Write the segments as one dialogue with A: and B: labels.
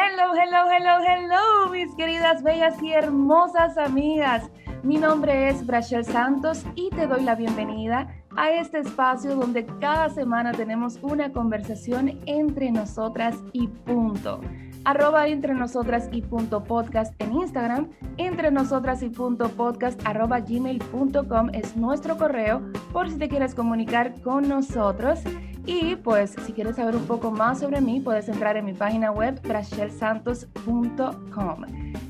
A: Hello, hello, hello, hello, mis queridas, bellas y hermosas amigas. Mi nombre es Brachel Santos y te doy la bienvenida a este espacio donde cada semana tenemos una conversación entre nosotras y punto. Arroba entre nosotras y punto podcast en Instagram, entre nosotras y punto podcast arroba gmail.com es nuestro correo por si te quieres comunicar con nosotros. Y pues si quieres saber un poco más sobre mí, puedes entrar en mi página web brachelsantos.com.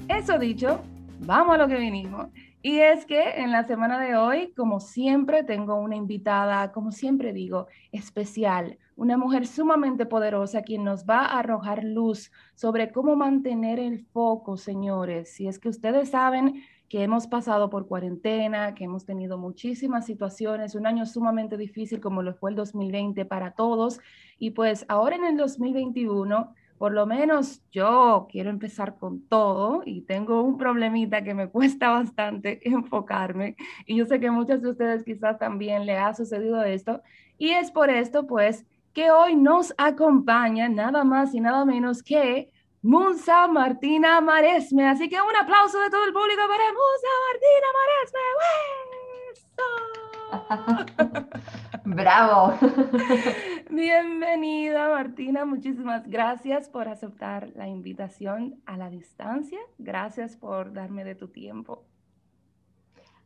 A: Eso dicho, vamos a lo que vinimos. Y es que en la semana de hoy, como siempre, tengo una invitada, como siempre digo, especial, una mujer sumamente poderosa quien nos va a arrojar luz sobre cómo mantener el foco, señores. Si es que ustedes saben que hemos pasado por cuarentena, que hemos tenido muchísimas situaciones, un año sumamente difícil como lo fue el 2020 para todos. Y pues ahora en el 2021, por lo menos yo quiero empezar con todo y tengo un problemita que me cuesta bastante enfocarme. Y yo sé que muchas de ustedes quizás también le ha sucedido esto. Y es por esto pues que hoy nos acompaña nada más y nada menos que Munsa Martina Maresme. Así que un aplauso de todo el público para
B: Munsa Martina Maresme. Bravo.
A: Bienvenida Martina, muchísimas gracias por aceptar la invitación a la distancia. Gracias por darme de tu tiempo.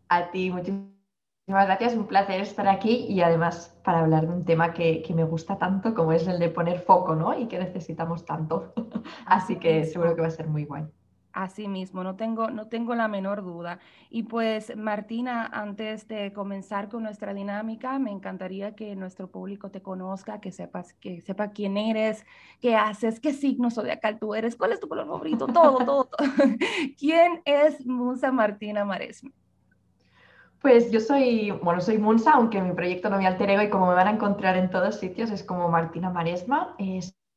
B: A ti, muchísimas Muchísimas gracias, un placer estar aquí y además para hablar de un tema que, me gusta tanto como es el de poner foco, ¿no? Y que necesitamos tanto. Así que seguro que va a ser muy guay.
A: Así mismo, no tengo, no tengo la menor duda. Y pues, Martina, antes de comenzar con nuestra dinámica, me encantaría que nuestro público te conozca, que sepas, que sepa quién eres, qué haces, qué signo zodiacal tú eres, cuál es tu color favorito, todo, todo, todo. ¿Quién es Musa Martina Maresme?
B: Pues yo soy, bueno, soy Munsa, aunque mi proyecto no me alter y como me van a encontrar en todos sitios es como Martina Maresma.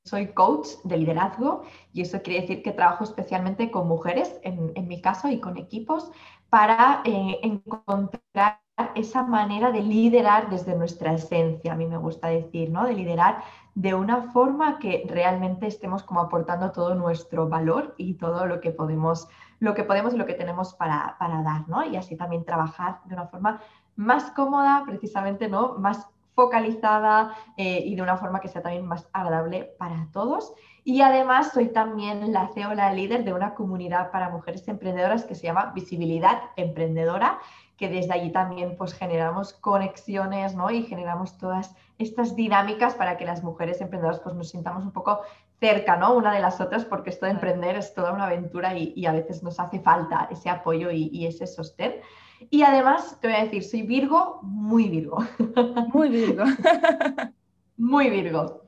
B: soy coach de liderazgo y eso quiere decir que trabajo especialmente con mujeres, en, mi caso, y con equipos, para eh, encontrar esa manera de liderar desde nuestra esencia, a mí me gusta decir, ¿no? De liderar de una forma que realmente estemos como aportando todo nuestro valor y todo lo que podemos lo que podemos y lo que tenemos para, dar, ¿no? Y así también trabajar de una forma más cómoda, precisamente, ¿no? Más focalizada eh, y de una forma que sea también más agradable para todos. Y además soy también la CEO, la líder de una comunidad para mujeres emprendedoras que se llama Visibilidad Emprendedora, que desde allí también pues generamos conexiones, ¿no? Y generamos todas estas dinámicas para que las mujeres emprendedoras pues nos sintamos un poco cerca, ¿no? Una de las otras, porque esto de emprender es toda una aventura y, a veces nos hace falta ese apoyo y, y, ese sostén. Y además, te voy a decir, soy Virgo, muy Virgo.
A: Muy Virgo.
B: muy Virgo.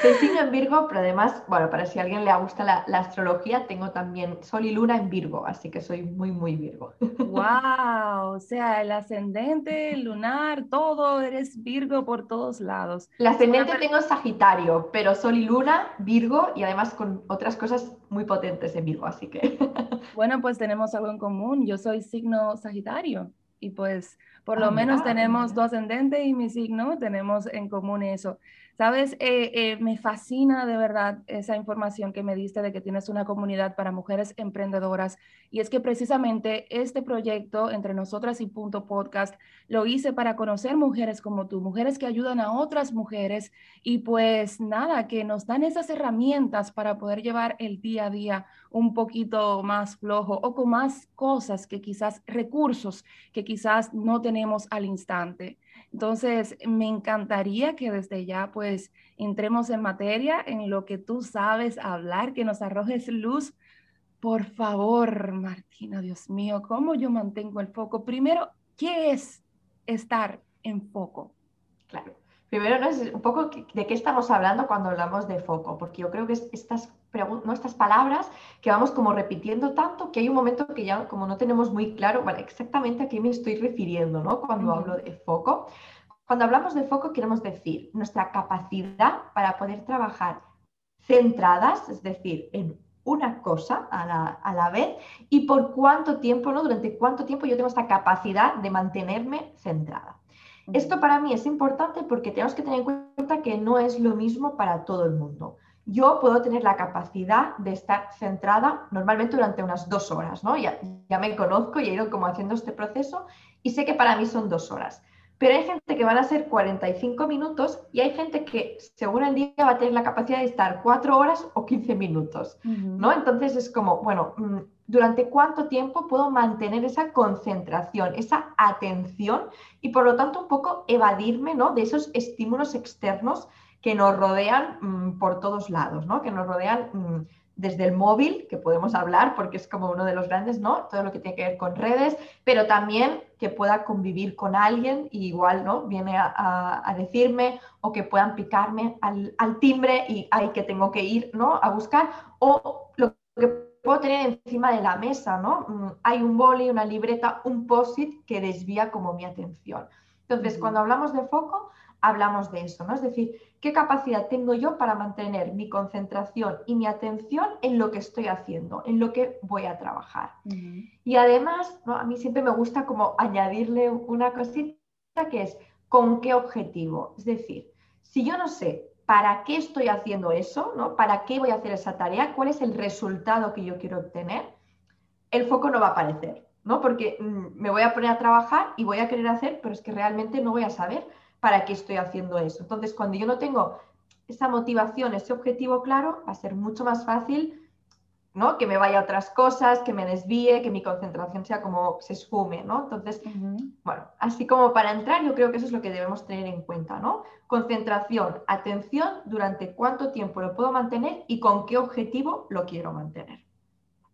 B: Soy signo en Virgo, pero además, bueno, para si a alguien le gusta la, astrología, tengo también Sol y Luna en Virgo, así que soy muy, muy Virgo.
A: ¡Wow! O sea, el ascendente, el lunar, todo, eres Virgo por todos lados.
B: El ascendente tengo Sagitario, pero Sol y Luna, Virgo, y además con otras cosas muy potentes en Virgo, así que...
A: Bueno, pues tenemos algo en común. Yo soy signo Sagitario y pues por lo ah, menos tenemos tu ascendente y mi signo, tenemos en común eso. Sabes, eh, eh, me fascina de verdad esa información que me diste de que tienes una comunidad para mujeres emprendedoras. Y es que precisamente este proyecto entre nosotras y Punto Podcast lo hice para conocer mujeres como tú, mujeres que ayudan a otras mujeres y pues nada, que nos dan esas herramientas para poder llevar el día a día un poquito más flojo o con más cosas que quizás, recursos que quizás no tenemos al instante. Entonces, me encantaría que desde ya pues entremos en materia, en lo que tú sabes hablar, que nos arrojes luz. Por favor, Martina, Dios mío, ¿cómo yo mantengo el foco? Primero, ¿qué es estar en foco?
B: Claro. Primero, ¿no? es un poco de qué estamos hablando cuando hablamos de foco, porque yo creo que estas, ¿no? estas palabras que vamos como repitiendo tanto que hay un momento que ya como no tenemos muy claro exactamente a qué me estoy refiriendo ¿no? cuando hablo de foco. Cuando hablamos de foco queremos decir nuestra capacidad para poder trabajar centradas, es decir, en una cosa a la, a la, vez y por cuánto tiempo, ¿no? Durante cuánto tiempo yo tengo esta capacidad de mantenerme centrada. Esto para mí es importante porque tenemos que tener en cuenta que no es lo mismo para todo el mundo. yo puedo tener la capacidad de estar centrada normalmente durante unas dos horas, ¿no? Ya, ya me conozco y he ido como haciendo este proceso y sé que para mí son dos horas. Pero hay gente que van a ser 45 minutos y hay gente que según el día va a tener la capacidad de estar cuatro horas o 15 minutos, ¿no? Entonces es como, bueno, mm, ¿durante cuánto tiempo puedo mantener esa concentración, esa atención y por lo tanto un poco evadirme, ¿no? De esos estímulos externos que nos rodean mm, por todos lados, ¿no? Que nos rodean... Mm, desde el móvil, que podemos hablar porque es como uno de los grandes, ¿no? Todo lo que tiene que ver con redes, pero también que pueda convivir con alguien y igual, ¿no? Viene a, decirme o que puedan picarme al, timbre y hay que tengo que ir, ¿no? A buscar o lo que puedo tener encima de la mesa, ¿no? Mm, hay un boli, una libreta, un post-it que desvía como mi atención. Entonces, cuando hablamos de foco, hablamos de eso, ¿no? Es decir, ¿qué capacidad tengo yo para mantener mi concentración y mi atención en lo que estoy haciendo, en lo que voy a trabajar? Y además, ¿no? a mí siempre me gusta como añadirle una cosita que es, ¿con qué objetivo? Es decir, si yo no sé para qué estoy haciendo eso, ¿no? ¿Para qué voy a hacer esa tarea? ¿Cuál es el resultado que yo quiero obtener? El foco no va a aparecer, ¿no? Porque mm, me voy a poner a trabajar y voy a querer hacer, pero es que realmente no voy a saber para qué estoy haciendo eso. Entonces, cuando yo no tengo esa motivación, ese objetivo claro, va a ser mucho más fácil ¿no? que me vaya a otras cosas, que me desvíe, que mi concentración sea como se esfume, ¿no? Entonces, bueno, así como para entrar, yo creo que eso es lo que debemos tener en cuenta, ¿no? Concentración, atención, durante cuánto tiempo lo puedo mantener y con qué objetivo lo quiero mantener.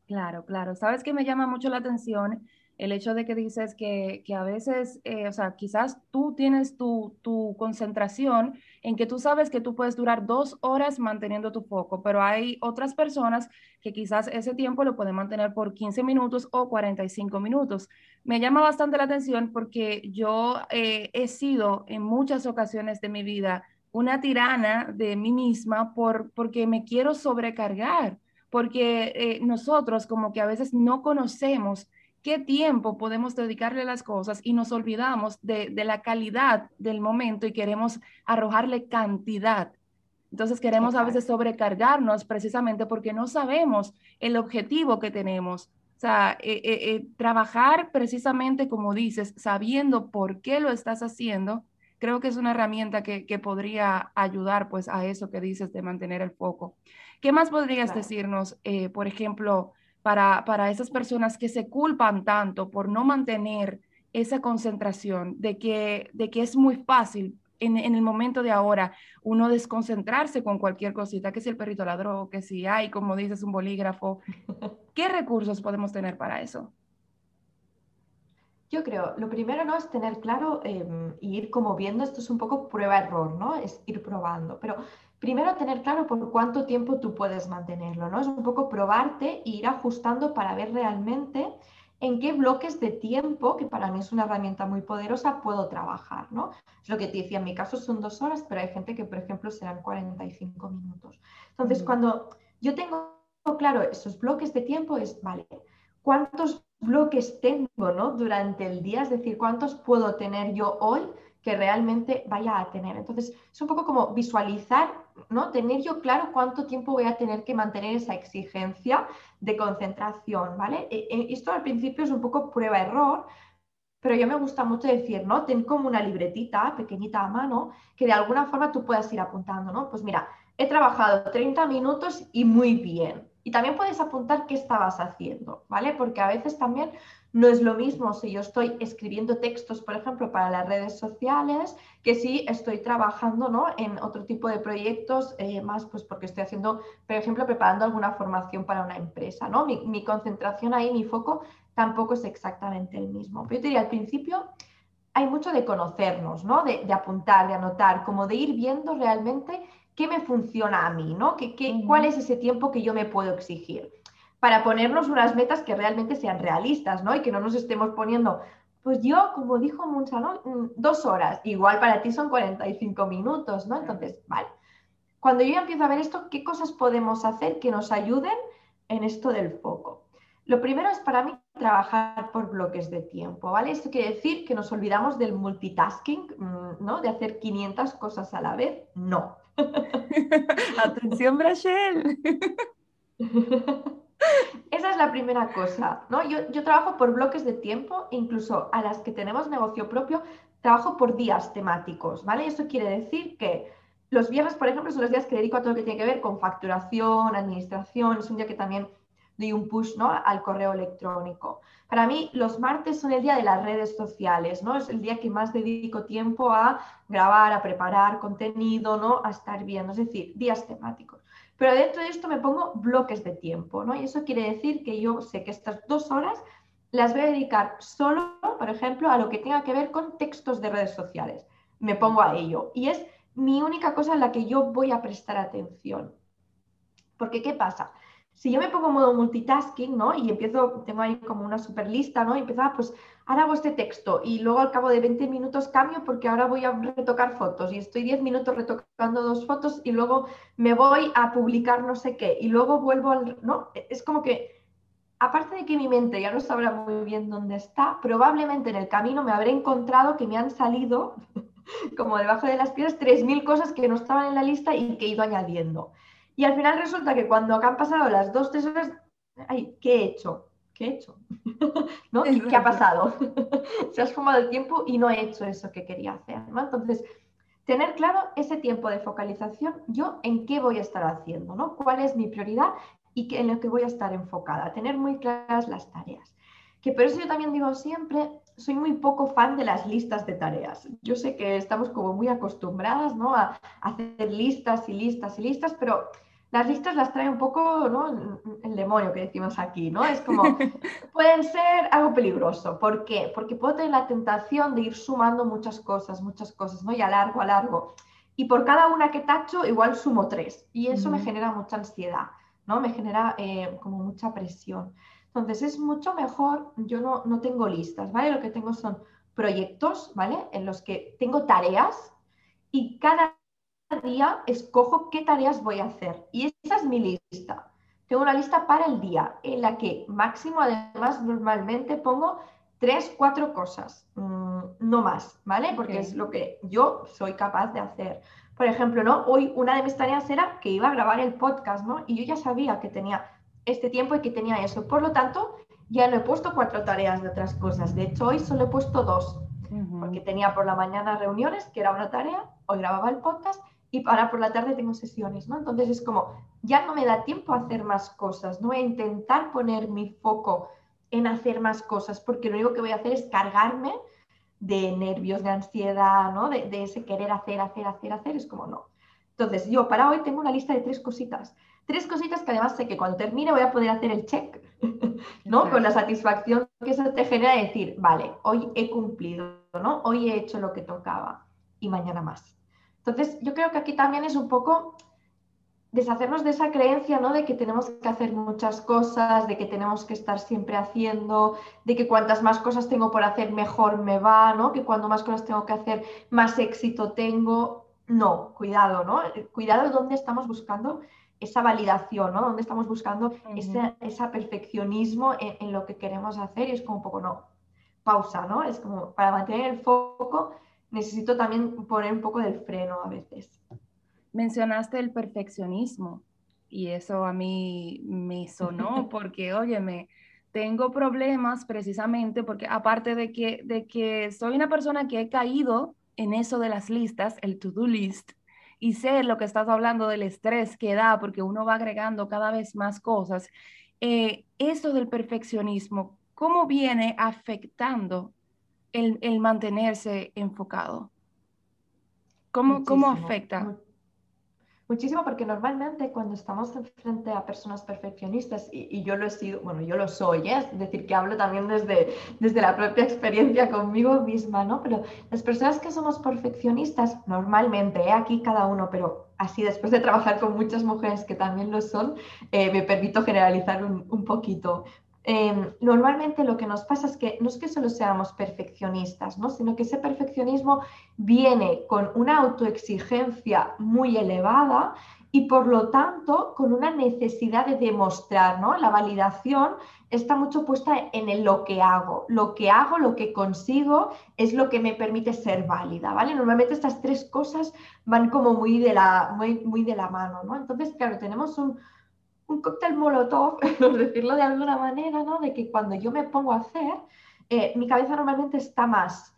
A: Claro, claro. Sabes que me llama mucho la atención el hecho de que dices que, a veces, eh, o sea, quizás tú tienes tu, concentración en que tú sabes que tú puedes durar dos horas manteniendo tu foco, pero hay otras personas que quizás ese tiempo lo pueden mantener por 15 minutos o 45 minutos. Me llama bastante la atención porque yo eh, he sido en muchas ocasiones de mi vida una tirana de mí misma por, porque me quiero sobrecargar, porque eh, nosotros como que a veces no conocemos qué tiempo podemos dedicarle a las cosas y nos olvidamos de, la calidad del momento y queremos arrojarle cantidad. Entonces queremos a veces sobrecargarnos precisamente porque no sabemos el objetivo que tenemos. O sea, eh, eh, eh, trabajar precisamente como dices, sabiendo por qué lo estás haciendo, creo que es una herramienta que, podría ayudar pues a eso que dices de mantener el foco. ¿Qué más podrías decirnos, por ejemplo, para, esas personas que se culpan tanto por no mantener esa concentración, de que, de que es muy fácil en, el momento de ahora uno desconcentrarse con cualquier cosita, que si el perrito ladró, que si hay, como dices, un bolígrafo. ¿Qué recursos podemos tener para eso?
B: Yo creo, lo primero no es tener claro y ir como viendo, esto es un poco prueba-error, ¿no? Es ir probando, pero primero tener claro por cuánto tiempo tú puedes mantenerlo, ¿no? Es un poco probarte e ir ajustando para ver realmente en qué bloques de tiempo, que para mí es una herramienta muy poderosa, puedo trabajar, ¿no? Es lo que te decía, en mi caso son dos horas, pero hay gente que, por ejemplo, serán 45 minutos. Entonces, cuando yo tengo claro esos bloques de tiempo, es, vale, ¿cuántos bloques tengo, ¿no? Durante el día, es decir, ¿cuántos puedo tener yo hoy? Que realmente vaya a tener. Entonces, es un poco como visualizar, ¿no? Tener yo claro cuánto tiempo voy a tener que mantener esa exigencia de concentración, ¿vale? E, e, esto al principio es un poco prueba-error, pero yo me gusta mucho decir, ¿no? Ten como una libretita pequeñita a mano que de alguna forma tú puedas ir apuntando, ¿no? Pues mira, he trabajado 30 minutos y muy bien. Y también puedes apuntar qué estabas haciendo, ¿vale? Porque a veces también no es lo mismo si yo estoy escribiendo textos, por ejemplo, para las redes sociales, que si estoy trabajando ¿no? en otro tipo de proyectos, eh, más pues porque estoy haciendo, por ejemplo, preparando alguna formación para una empresa. ¿no? Mi, concentración ahí, mi foco, tampoco es exactamente el mismo. Pero yo te diría, al principio hay mucho de conocernos, ¿no? de, apuntar, de anotar, como de ir viendo realmente qué me funciona a mí, ¿no? ¿Qué, qué, ¿Cuál es ese tiempo que yo me puedo exigir? Para ponernos unas metas que realmente sean realistas, ¿no? Y que no nos estemos poniendo, pues yo, como dijo Munsa, ¿no? Mm, dos horas, igual para ti son 45 minutos, ¿no? Entonces, vale. Cuando yo empiezo a ver esto, ¿qué cosas podemos hacer que nos ayuden en esto del foco? Lo primero es para mí trabajar por bloques de tiempo, ¿vale? Esto quiere decir que nos olvidamos del multitasking, mm, ¿no? De hacer 500 cosas a la vez. No.
A: Atención, Brachel.
B: Esa es la primera cosa, ¿no? Yo, yo, trabajo por bloques de tiempo, incluso a las que tenemos negocio propio, trabajo por días temáticos, ¿vale? Eso quiere decir que los viernes, por ejemplo, son los días que dedico a todo lo que tiene que ver con facturación, administración, es un día que también doy un push ¿no? al correo electrónico. Para mí, los martes son el día de las redes sociales, ¿no? Es el día que más dedico tiempo a grabar, a preparar contenido, ¿no? A estar bien, es decir, días temáticos. Pero dentro de esto me pongo bloques de tiempo, ¿no? Y eso quiere decir que yo sé que estas dos horas las voy a dedicar solo, por ejemplo, a lo que tenga que ver con textos de redes sociales. Me pongo a ello. Y es mi única cosa en la que yo voy a prestar atención. Porque, ¿qué pasa? Si yo me pongo en modo multitasking, ¿no? Y empiezo, tengo ahí como una super lista, ¿no? Y empiezo, ah, pues ahora hago este texto y luego al cabo de 20 minutos cambio porque ahora voy a retocar fotos y estoy 10 minutos retocando dos fotos y luego me voy a publicar no sé qué y luego vuelvo al, ¿no? Es como que, aparte de que mi mente ya no sabrá muy bien dónde está, probablemente en el camino me habré encontrado que me han salido como debajo de las piedras 3.000 cosas que no estaban en la lista y que he ido añadiendo. Y al final resulta que cuando han pasado las dos, tres horas, ay, ¿qué he hecho? ¿Qué he hecho? ¿No? ¿Qué, ha pasado? Se ha esfumado el tiempo y no he hecho eso que quería hacer. Entonces, tener claro ese tiempo de focalización, yo en qué voy a estar haciendo, ¿no? ¿Cuál es mi prioridad y en lo que voy a estar enfocada? Tener muy claras las tareas. Que por eso yo también digo siempre, soy muy poco fan de las listas de tareas. Yo sé que estamos como muy acostumbradas ¿no? a hacer listas y listas y listas, pero las listas las trae un poco ¿no? el demonio que decimos aquí, ¿no? Es como, pueden ser algo peligroso. ¿Por qué? Porque puedo tener la tentación de ir sumando muchas cosas, muchas cosas, ¿no? Y a largo, a largo. Y por cada una que tacho, igual sumo tres. Y eso me genera mucha ansiedad, ¿no? Me genera eh, como mucha presión. Entonces es mucho mejor, yo no, no tengo listas, ¿vale? Lo que tengo son proyectos, ¿vale? En los que tengo tareas y cada día escojo qué tareas voy a hacer. Y esa es mi lista. Tengo una lista para el día en la que máximo, además, normalmente pongo tres, cuatro cosas, mm, no más, ¿vale? Porque es lo que yo soy capaz de hacer. Por ejemplo, ¿no? Hoy una de mis tareas era que iba a grabar el podcast, ¿no? Y yo ya sabía que tenía este tiempo y que tenía eso. Por lo tanto, ya no he puesto cuatro tareas de otras cosas. De hecho, hoy solo he puesto dos, porque tenía por la mañana reuniones, que era una tarea, hoy grababa el podcast y ahora por la tarde tengo sesiones, ¿no? Entonces es como, ya no me da tiempo a hacer más cosas, no voy a intentar poner mi foco en hacer más cosas, porque lo único que voy a hacer es cargarme de nervios, de ansiedad, ¿no? De, ese querer hacer, hacer, hacer, hacer, es como no. Entonces yo para hoy tengo una lista de tres cositas, tres cositas que además sé que cuando termine voy a poder hacer el check, ¿no? Con la satisfacción que eso te genera de decir, vale, hoy he cumplido, ¿no? Hoy he hecho lo que tocaba y mañana más. Entonces, yo creo que aquí también es un poco deshacernos de esa creencia, ¿no? De que tenemos que hacer muchas cosas, de que tenemos que estar siempre haciendo, de que cuantas más cosas tengo por hacer, mejor me va, ¿no? Que cuando más cosas tengo que hacer, más éxito tengo. No, cuidado, ¿no? Cuidado dónde estamos buscando esa validación, ¿no? Donde estamos buscando ese, perfeccionismo en, en, lo que queremos hacer y es como un poco, no, pausa, ¿no? Es como para mantener el foco necesito también poner un poco del freno a veces.
A: Mencionaste el perfeccionismo y eso a mí me sonó porque, óyeme, tengo problemas precisamente porque aparte de que, de que soy una persona que he caído en eso de las listas, el to-do list, y sé lo que estás hablando del estrés que da porque uno va agregando cada vez más cosas, eh, eso del perfeccionismo, ¿cómo viene afectando el, mantenerse enfocado? ¿Cómo, ¿Cómo, afecta?
B: Muchísimo, porque normalmente cuando estamos frente a personas perfeccionistas, y, yo lo he sido, bueno, yo lo soy, ¿eh? es decir, que hablo también desde, desde la propia experiencia conmigo misma, ¿no? Pero las personas que somos perfeccionistas, normalmente, ¿eh? aquí cada uno, pero así después de trabajar con muchas mujeres que también lo son, eh, me permito generalizar un, un poquito. Em, normalmente lo que nos pasa es que no es que solo seamos perfeccionistas, ¿no? sino que ese perfeccionismo viene con una autoexigencia muy elevada y por lo tanto con una necesidad de demostrar, ¿no? La validación está mucho puesta en lo que hago. Lo que hago, lo que consigo es lo que me permite ser válida. Normalmente estas tres cosas van como muy de la, mano, ¿no? Entonces, claro, tenemos un, un cóctel molotov, por decirlo de alguna manera, ¿no? De que cuando yo me pongo a hacer, eh, mi cabeza normalmente está más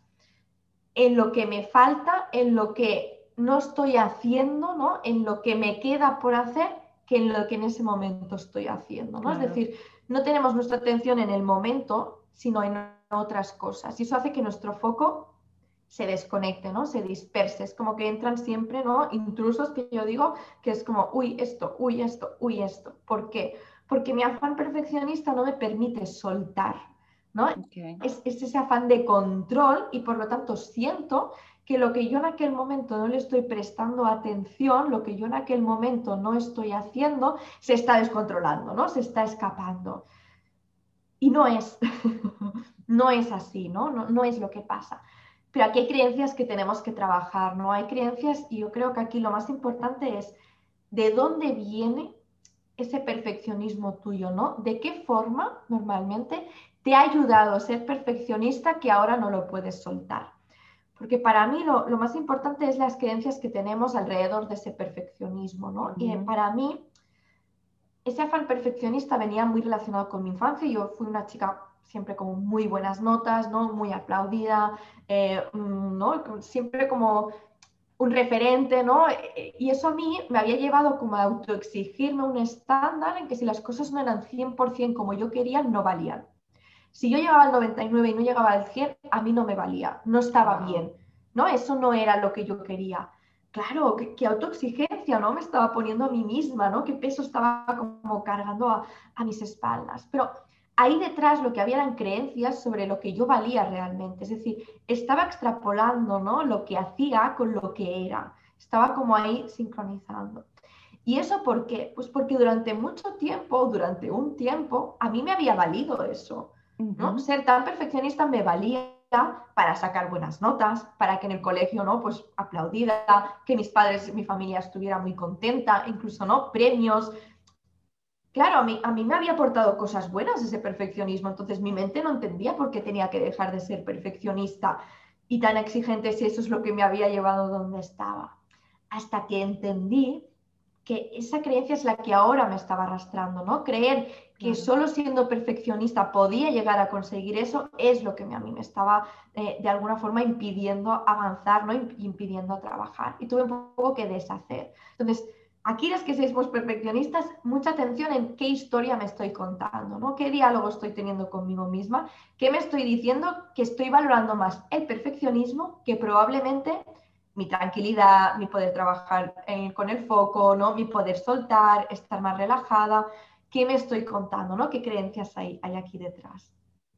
B: en lo que me falta, en lo que no estoy haciendo, ¿no? En lo que me queda por hacer que en lo que en ese momento estoy haciendo, ¿no? Es decir, no tenemos nuestra atención en el momento, sino en otras cosas. Y eso hace que nuestro foco se desconecte, ¿no? Se disperse. Es como que entran siempre, ¿no? Intrusos que yo digo que es como, uy, esto, uy, esto, uy, esto. ¿Por qué? Porque mi afán perfeccionista no me permite soltar, ¿no? Es, es, ese afán de control y por lo tanto siento que lo que yo en aquel momento no le estoy prestando atención, lo que yo en aquel momento no estoy haciendo, se está descontrolando, ¿no? Se está escapando. Y no es, no es así, ¿no? ¿no? No es lo que pasa. Pero aquí hay creencias que tenemos que trabajar, ¿no? Hay creencias y yo creo que aquí lo más importante es de dónde viene ese perfeccionismo tuyo, ¿no? ¿De qué forma normalmente te ha ayudado a ser perfeccionista que ahora no lo puedes soltar? Porque para mí lo, más importante es las creencias que tenemos alrededor de ese perfeccionismo, ¿no? Y para mí, ese afán perfeccionista venía muy relacionado con mi infancia. Yo fui una chica siempre con muy buenas notas, ¿no? Muy aplaudida, eh, mm, ¿no? Siempre como un referente, ¿no? Y eso a mí me había llevado como a autoexigirme un estándar en que si las cosas no eran 100% como yo quería, no valían. Si yo llegaba al 99 y no llegaba al 100, a mí no me valía, no estaba bien, ¿no? Eso no era lo que yo quería. Claro, qué, autoexigencia, ¿no? Me estaba poniendo a mí misma, ¿no? Qué peso estaba como cargando a, a mis espaldas. Pero ahí detrás lo que había eran creencias sobre lo que yo valía realmente. Es decir, estaba extrapolando, ¿no? Lo que hacía con lo que era. Estaba como ahí sincronizando. ¿Y eso por qué? Pues porque durante mucho tiempo, durante un tiempo, a mí me había valido eso. ¿no? Ser tan perfeccionista me valía para sacar buenas notas, para que en el colegio, ¿no? Pues aplaudida, que mis padres, mi familia estuviera muy contenta, incluso, ¿no? Premios. Claro, a mí, a mí me había aportado cosas buenas ese perfeccionismo, entonces mi mente no entendía por qué tenía que dejar de ser perfeccionista y tan exigente si eso es lo que me había llevado donde estaba. Hasta que entendí que esa creencia es la que ahora me estaba arrastrando, ¿no? Creer que solo siendo perfeccionista podía llegar a conseguir eso es lo que a mí me estaba eh, de alguna forma impidiendo avanzar, ¿no? impidiendo trabajar. Y tuve un poco que deshacer. Entonces, aquí las que seis perfeccionistas, mucha atención en qué historia me estoy contando, ¿no? ¿Qué diálogo estoy teniendo conmigo misma? ¿Qué me estoy diciendo? Que estoy valorando más el perfeccionismo que probablemente mi tranquilidad, mi poder trabajar eh, con el foco, ¿no? mi poder soltar, estar más relajada. ¿Qué me estoy contando? ¿no? ¿Qué creencias hay, hay aquí detrás?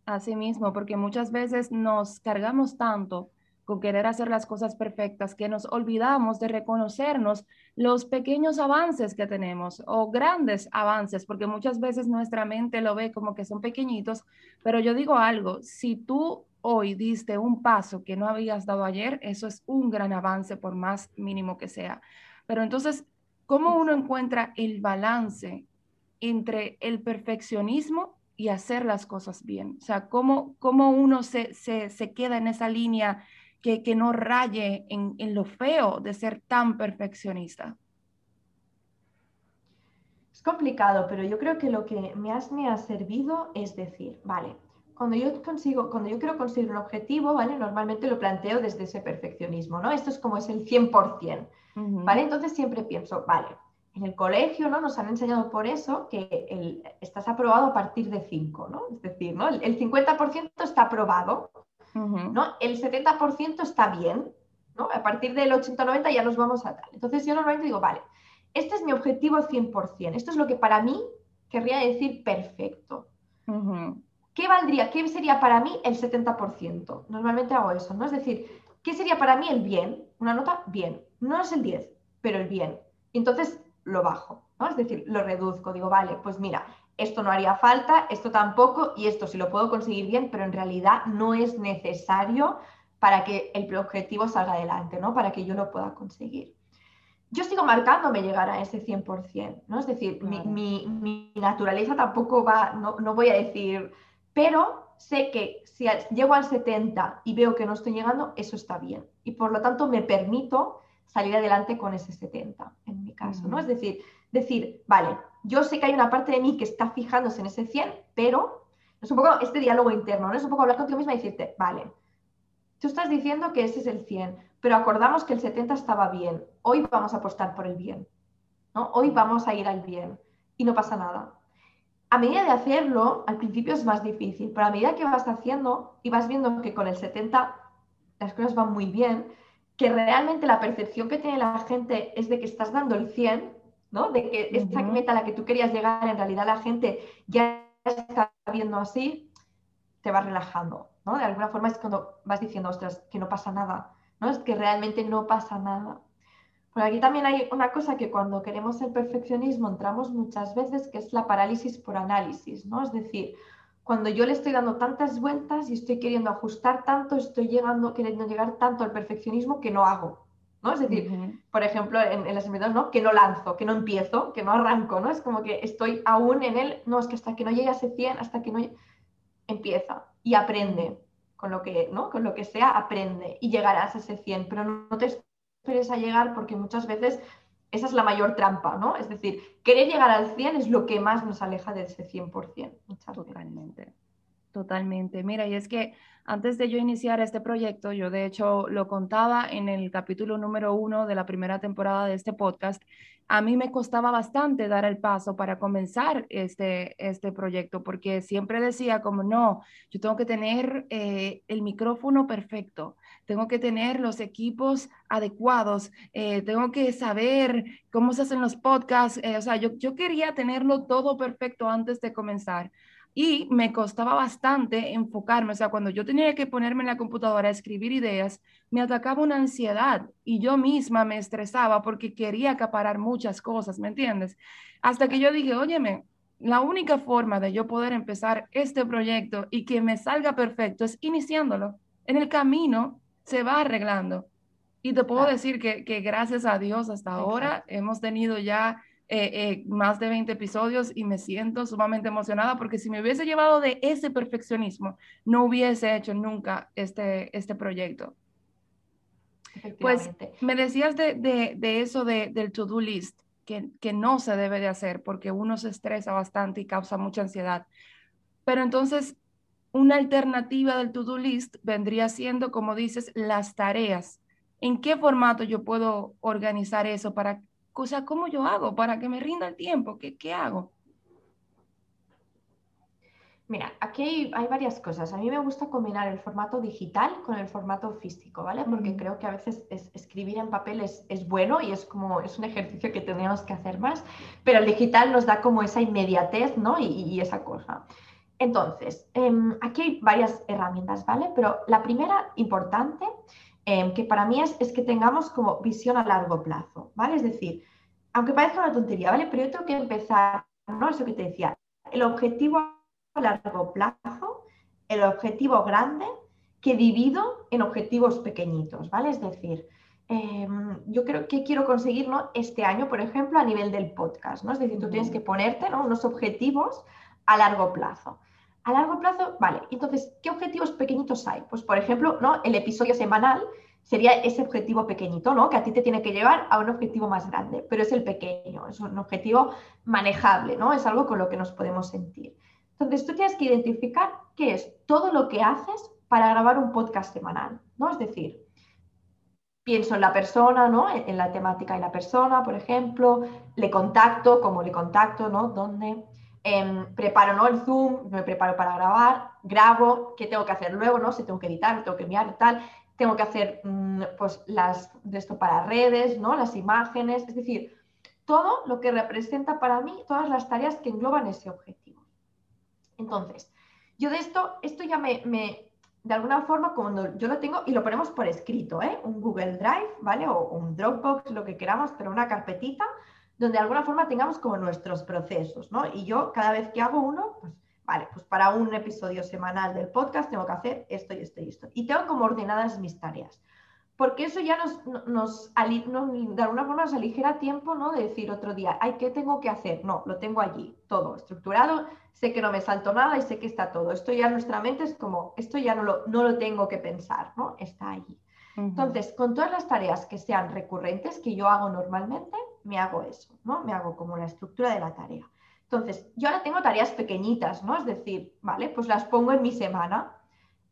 A: Así mismo, porque muchas veces nos cargamos tanto con querer hacer las cosas perfectas que nos olvidamos de reconocernos los pequeños avances que tenemos o grandes avances, porque muchas veces nuestra mente lo ve como que son pequeñitos, pero yo digo algo, si tú hoy diste un paso que no habías dado ayer, eso es un gran avance por más mínimo que sea. Pero entonces, ¿cómo uno encuentra el balance entre el perfeccionismo y hacer las cosas bien? O sea, ¿cómo, cómo uno se, se, queda en esa línea que, que no raye en, en lo feo de ser tan perfeccionista?
B: Es complicado, pero yo creo que lo que más me ha servido es decir, vale, cuando yo consigo, cuando yo quiero conseguir un objetivo, ¿vale? Normalmente lo planteo desde ese perfeccionismo, ¿no? Esto es como es el 100%, ¿vale? Entonces siempre pienso, vale, en el colegio, ¿no? Nos han enseñado por eso que el, estás aprobado a partir de 5, ¿no? Es decir, ¿no? El, 50% está aprobado, ¿no? El 70% está bien, ¿no? A partir del 80-90 ya nos vamos a tal. Entonces yo normalmente digo, vale, este es mi objetivo 100%, esto es lo que para mí querría decir perfecto. ¿qué valdría, qué sería para mí el 70%? Normalmente hago eso, ¿no? Es decir, ¿qué sería para mí el bien? Una nota bien. No es el 10, pero el bien. Entonces lo bajo, ¿no? Es decir, lo reduzco. Digo, vale, pues mira, esto no haría falta, esto tampoco, y esto sí lo puedo conseguir bien, pero en realidad no es necesario para que el objetivo salga adelante, ¿no? Para que yo lo pueda conseguir. yo sigo marcándome llegar a ese 100%, ¿no? Es decir, mi, naturaleza tampoco va, no, no, voy a decir, pero sé que si llego al 70 y veo que no estoy llegando, eso está bien. Y por lo tanto me permito salir adelante con ese 70, en mi caso, ¿no? Es decir, decir, vale, yo sé que hay una parte de mí que está fijándose en ese 100, pero es un poco este diálogo interno, ¿no? Es un poco hablar contigo misma y decirte, vale, tú estás diciendo que ese es el 100, pero acordamos que el 70 estaba bien. Hoy vamos a apostar por el bien. ¿no? Hoy vamos a ir al bien y no pasa nada. A medida de hacerlo, al principio es más difícil, pero a medida que vas haciendo y vas viendo que con el 70 las cosas van muy bien, que realmente la percepción que tiene la gente es de que estás dando el 100, ¿no? De que esta meta a la que tú querías llegar, en realidad la gente ya está viendo así, te vas relajando, ¿no? De alguna forma es cuando vas diciendo, ostras, que no pasa nada, es que realmente no pasa nada. Por aquí también hay una cosa que cuando queremos el perfeccionismo entramos muchas veces, que es la parálisis por análisis, ¿no? Es decir, cuando yo le estoy dando tantas vueltas y estoy queriendo ajustar tanto, estoy llegando, queriendo llegar tanto al perfeccionismo que no hago, ¿no? Es decir, por ejemplo, en, las empresas, ¿no? Que no lanzo, que no empiezo, que no arranco, ¿no? Es como que estoy aún en el, no, es que hasta que no llegue a ese 100, hasta que no empieza y aprende con lo que, ¿no? con lo que sea, aprende y llegarás a ese 100, pero no te esperes a llegar porque muchas veces esa es la mayor trampa, ¿no? Es decir, querer llegar al 100 es lo que más nos aleja de ese 100%.
A: Totalmente. Totalmente. Mira, y es que antes de yo iniciar este proyecto, yo de hecho lo contaba en el capítulo número uno de la primera temporada de este podcast, a mí me costaba bastante dar el paso para comenzar este, este proyecto, porque siempre decía como, no, yo tengo que tener eh, el micrófono perfecto, tengo que tener los equipos adecuados, eh, tengo que saber cómo se hacen los podcasts, eh, o sea, yo, yo quería tenerlo todo perfecto antes de comenzar. Y me costaba bastante enfocarme, o sea, cuando yo tenía que ponerme en la computadora a escribir ideas, me atacaba una ansiedad y yo misma me estresaba porque quería acaparar muchas cosas, ¿me entiendes? Hasta que yo dije, óyeme, la única forma de yo poder empezar este proyecto y que me salga perfecto es iniciándolo. En el camino se va arreglando. Y te puedo decir que, que gracias a Dios hasta ahora hemos tenido ya eh, eh, más de 20 episodios y me siento sumamente emocionada porque si me hubiese llevado de ese perfeccionismo, no hubiese hecho nunca este, este proyecto. Pues me decías de, de, eso de, del to-do list, que, que no se debe de hacer porque uno se estresa bastante y causa mucha ansiedad. Pero entonces, una alternativa del to-do list vendría siendo, como dices, las tareas. ¿En qué formato yo puedo organizar eso para o sea, ¿cómo yo hago para que me rinda el tiempo? ¿Qué, qué hago?
B: Mira, aquí hay, varias cosas. A mí me gusta combinar el formato digital con el formato físico, ¿vale? Porque creo que a veces escribir en papel es, bueno y es como es un ejercicio que tendríamos que hacer más, pero el digital nos da como esa inmediatez, ¿no? Y, esa cosa. Entonces, em, aquí hay varias herramientas, ¿vale? Pero la primera importante Em, que para mí es, es, que tengamos como visión a largo plazo, ¿vale? Es decir, aunque parezca una tontería, ¿vale? Pero yo tengo que empezar, ¿no? Eso que te decía, el objetivo a largo plazo, el objetivo grande que divido en objetivos pequeñitos, ¿vale? Es decir, em, yo creo que quiero conseguir este año, por ejemplo, a nivel del podcast, ¿no? Es decir, tú tienes que ponerte ¿no? unos objetivos a largo plazo. A largo plazo, vale. Entonces, ¿qué objetivos pequeñitos hay? Pues, por ejemplo, ¿no? el episodio semanal sería ese objetivo pequeñito, ¿no? Que a ti te tiene que llevar a un objetivo más grande, pero es el pequeño, es un objetivo manejable, ¿no? Es algo con lo que nos podemos sentir. Entonces, tú tienes que identificar qué es todo lo que haces para grabar un podcast semanal, ¿no? Es decir, pienso en la persona, ¿no? En la temática de la persona, por ejemplo, le contacto, cómo le contacto, ¿no? ¿Dónde? Em, preparo ¿no? el Zoom, me preparo para grabar, grabo, qué tengo que hacer luego, ¿no? Si tengo que editar, tengo que enviar tal, tengo que hacer mm, pues las de esto para redes, ¿no? Las imágenes, es decir, todo lo que representa para mí, todas las tareas que engloban ese objetivo. Entonces, yo de esto, esto ya me, de alguna forma, cuando yo lo tengo, y lo ponemos por escrito, ¿eh? un Google Drive, ¿vale? O un Dropbox, lo que queramos, pero una carpetita donde de alguna forma tengamos como nuestros procesos, ¿no? Y yo cada vez que hago uno, pues, vale, pues para un episodio semanal del podcast tengo que hacer esto y esto y esto. Y tengo como ordenadas mis tareas. porque eso ya nos, nos, de alguna forma nos aligera tiempo, ¿no? De decir otro día, ay, ¿qué tengo que hacer? No, lo tengo allí, todo estructurado, sé que no me salto nada y sé que está todo. Esto ya en nuestra mente es como, esto ya no lo, no lo tengo que pensar, ¿no? Está allí. Entonces, con todas las tareas que sean recurrentes, que yo hago normalmente, me hago eso, ¿no? Me hago como la estructura de la tarea. Entonces, yo ahora tengo tareas pequeñitas, ¿no? Es decir, vale, pues las pongo en mi semana.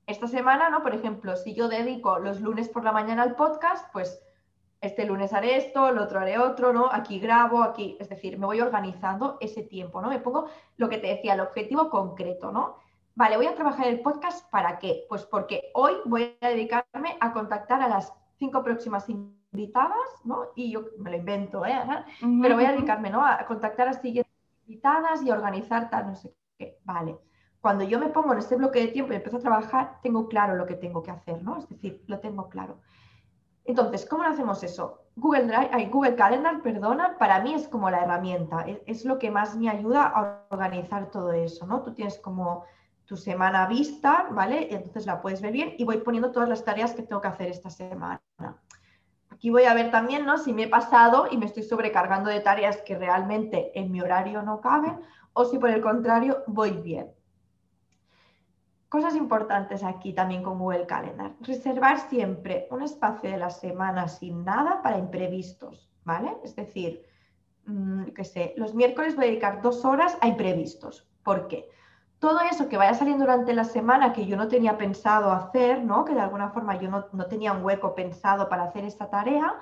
B: Esta semana, ¿no? Por ejemplo, si yo dedico los lunes por la mañana al podcast, pues este lunes haré esto, el otro haré otro, ¿no? Aquí grabo, aquí, es decir, me voy organizando ese tiempo, ¿no? Me pongo lo que te decía, el objetivo concreto, ¿no? Vale, voy a trabajar el podcast para qué? Pues porque hoy voy a dedicarme a contactar a las cinco próximas invitadas, ¿no? Y yo me lo invento, ¿eh? Pero voy a dedicarme, ¿no? A contactar a las siguientes invitadas y a organizar tal, no sé qué. Vale. Cuando yo me pongo en este bloque de tiempo y empiezo a trabajar, tengo claro lo que tengo que hacer, ¿no? Es decir, lo tengo claro. Entonces, ¿cómo lo hacemos eso? Google Drive, Google Calendar, perdona, para mí es como la herramienta, es, es, lo que más me ayuda a organizar todo eso, ¿no? Tú tienes como tu semana vista, ¿vale? Y entonces la puedes ver bien y voy poniendo todas las tareas que tengo que hacer esta semana. Aquí voy a ver también, ¿no? Si me he pasado y me estoy sobrecargando de tareas que realmente en mi horario no caben o si por el contrario voy bien. Cosas importantes aquí también con Google Calendar. Reservar siempre un espacio de la semana sin nada para imprevistos, ¿vale? Es decir, mm, que sé, los miércoles voy a dedicar dos horas a imprevistos. ¿Por qué? Todo eso que vaya saliendo durante la semana que yo no tenía pensado hacer, ¿no? que de alguna forma yo no, tenía un hueco pensado para hacer esta tarea,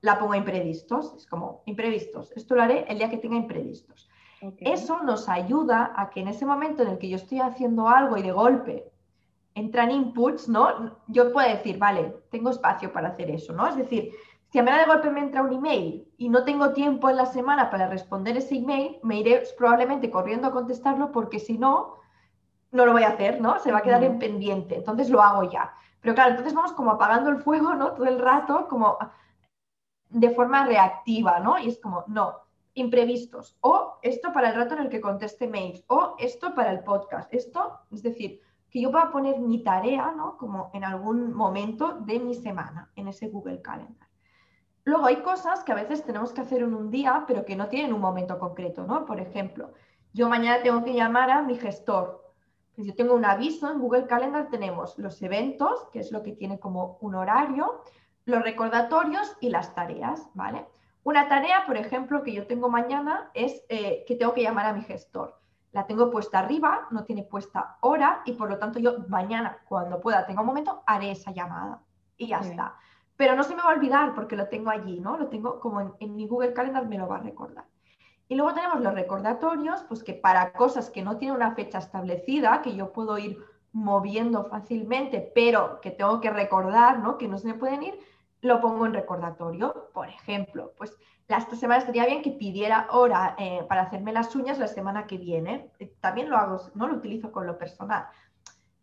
B: la pongo a imprevistos. Es como imprevistos. Esto lo haré el día que tenga imprevistos. Eso nos ayuda a que en ese momento en el que yo estoy haciendo algo y de golpe entran inputs, ¿no? Yo puedo decir, vale, tengo espacio para hacer eso, ¿no? Es decir, si a mí de golpe me entra un email y no tengo tiempo en la semana para responder ese email, me iré probablemente corriendo a contestarlo porque si no, no lo voy a hacer, ¿no? Se va a quedar en pendiente, entonces lo hago ya. Pero claro, entonces vamos como apagando el fuego, ¿no? Todo el rato, como de forma reactiva, ¿no? Y es como, no, imprevistos. O esto para el rato en el que conteste mails. O esto para el podcast. Esto, es decir, que yo pueda poner mi tarea, ¿no? Como en algún momento de mi semana, en ese Google Calendar. Luego hay cosas que a veces tenemos que hacer en un día, pero que no tienen un momento concreto, ¿no? Por ejemplo, yo mañana tengo que llamar a mi gestor pues yo tengo un aviso en Google Calendar, tenemos los eventos, que es lo que tiene como un horario, los recordatorios y las tareas, ¿vale? Una tarea, por ejemplo, que yo tengo mañana es eh, que tengo que llamar a mi gestor. La tengo puesta arriba, no tiene puesta hora y por lo tanto yo mañana, cuando pueda, tenga un momento, haré esa llamada y ya está. Pero no se me va a olvidar porque lo tengo allí, ¿no? Lo tengo como en mi Google Calendar, me lo va a recordar. Y luego tenemos los recordatorios, pues que para cosas que no tienen una fecha establecida, que yo puedo ir moviendo fácilmente, pero que tengo que recordar, ¿no? Que no se me pueden ir, lo pongo en recordatorio. Por ejemplo, pues esta semana estaría bien que pidiera hora eh, para hacerme las uñas la semana que viene. Eh, también lo hago, no lo utilizo con lo personal.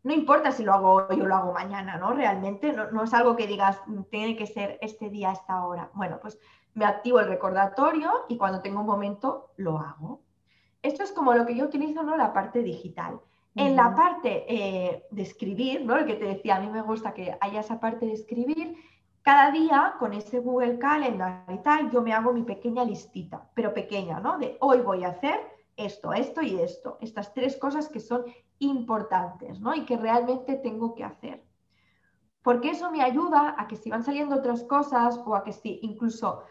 B: No importa si lo hago hoy o lo hago mañana, ¿no? Realmente no, no es algo que digas, tiene que ser este día, esta hora. Bueno, pues me activo el recordatorio y cuando tengo un momento lo hago. Esto es como lo que yo utilizo, ¿no? La parte digital. En la parte eh, de escribir, ¿no? Lo que te decía, a mí me gusta que haya esa parte de escribir. Cada día con ese Google Calendar y tal, yo me hago mi pequeña listita, pero pequeña, ¿no? De hoy voy a hacer esto, esto y esto. Estas tres cosas que son importantes, ¿no? Y que realmente tengo que hacer. Porque eso me ayuda a que si van saliendo otras cosas o a que si incluso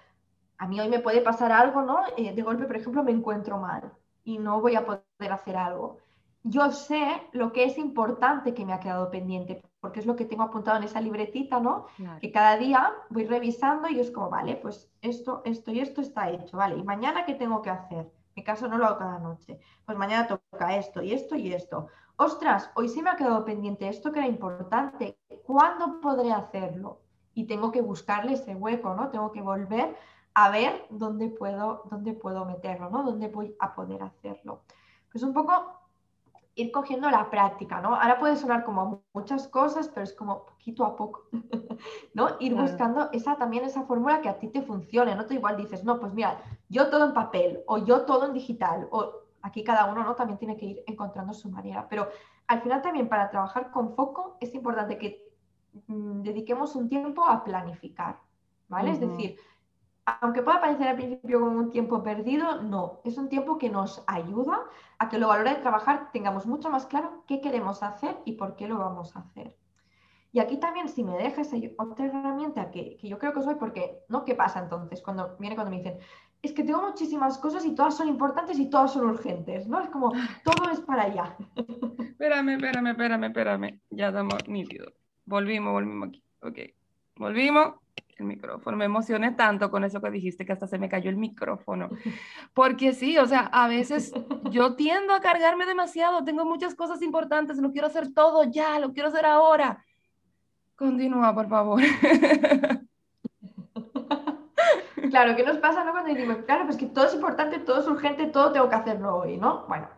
B: a mí hoy me puede pasar algo, ¿no? Eh, de golpe, por ejemplo, me encuentro mal y no voy a poder hacer algo. Yo sé lo que es importante que me ha quedado pendiente, porque es lo que tengo apuntado en esa libretita, ¿no? Que cada día voy revisando y es como, vale, pues esto, esto y esto está hecho, ¿vale? ¿Y mañana qué tengo que hacer? Mi caso no lo hago cada noche. Pues mañana toca esto y esto y esto. Ostras, hoy sí me ha quedado pendiente esto que era importante. ¿Cuándo podré hacerlo? Y tengo que buscarle ese hueco, ¿no? Tengo que volver a ver dónde puedo, dónde puedo meterlo, ¿no? Dónde voy a poder hacerlo. Pues un poco ir cogiendo la práctica, ¿no? Ahora puede sonar como muchas cosas, pero es como poquito a poco, ¿no? Ir buscando esa también esa fórmula que a ti te funcione, no te igual dices, no, pues mira, yo todo en papel o yo todo en digital o aquí cada uno, ¿no? También tiene que ir encontrando su manera, pero al final también para trabajar con foco es importante que mm, dediquemos un tiempo a planificar, ¿vale? Es decir, aunque pueda parecer al principio como un tiempo perdido, no, es un tiempo que nos ayuda a que luego a la hora de trabajar tengamos mucho más claro qué queremos hacer y por qué lo vamos a hacer. Y aquí también, si me dejas otra herramienta que, yo creo que soy, porque, ¿no? ¿Qué pasa entonces cuando viene cuando me dicen, es que tengo muchísimas cosas y todas son importantes y todas son urgentes, ¿no? Es como, todo es para allá.
A: espérame, espérame, espérame, espérame. Ya estamos nítidos. Volvimos, volvimos aquí. Ok. Volvimos. El micrófono. Me emocioné tanto con eso que dijiste que hasta se me cayó el micrófono. Porque sí, o sea, a veces yo tiendo a cargarme demasiado. Tengo muchas cosas importantes. Lo quiero hacer todo ya. Lo quiero hacer ahora. Continúa, por favor.
B: Claro, ¿qué nos pasa ¿no? cuando decimos, claro, pues que todo es importante, todo es urgente, todo tengo que hacerlo hoy, ¿no? Bueno,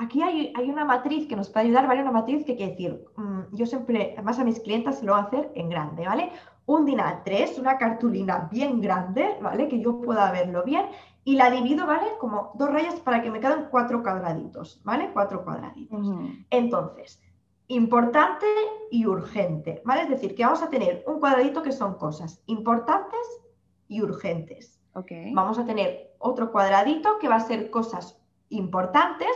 B: aquí hay, una matriz que nos puede ayudar, ¿vale? Una matriz que quiere decir, mm, yo siempre, además a mis clientes lo voy a hacer en grande, ¿vale? Un DIN 3 una cartulina bien grande, ¿vale? Que yo pueda verlo bien y la divido, ¿vale? Como dos rayas para que me queden cuatro cuadraditos, ¿vale? Cuatro cuadraditos. Entonces, importante y urgente, ¿vale? Es decir, que vamos a tener un cuadradito que son cosas importantes y urgentes.
A: Okay.
B: Vamos a tener otro cuadradito que va a ser cosas importantes,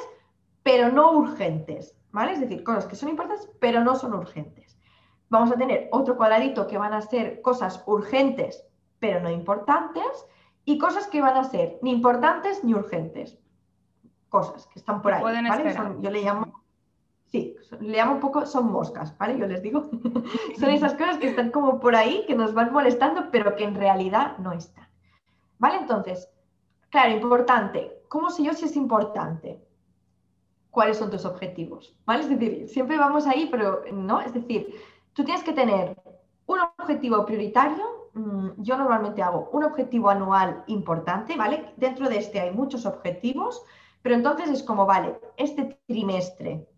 B: pero no urgentes, ¿vale? Es decir, cosas que son importantes, pero no son urgentes. Vamos a tener otro cuadradito que van a ser cosas urgentes, pero no importantes, y cosas que van a ser ni importantes ni urgentes. Cosas que están por ahí, ¿vale? yo le llamo Sí, le llamo un poco, son moscas, ¿vale? Yo les digo. son esas cosas que están como por ahí, que nos van molestando, pero que en realidad no están. ¿Vale? Entonces, claro, importante. ¿Cómo sé yo si es importante? ¿Cuáles son tus objetivos? ¿Vale? Es decir, siempre vamos ahí, pero no. Es decir, tú tienes que tener un objetivo prioritario. Mm, yo normalmente hago un objetivo anual importante, ¿vale? Dentro de este hay muchos objetivos, pero entonces es como, vale, este trimestre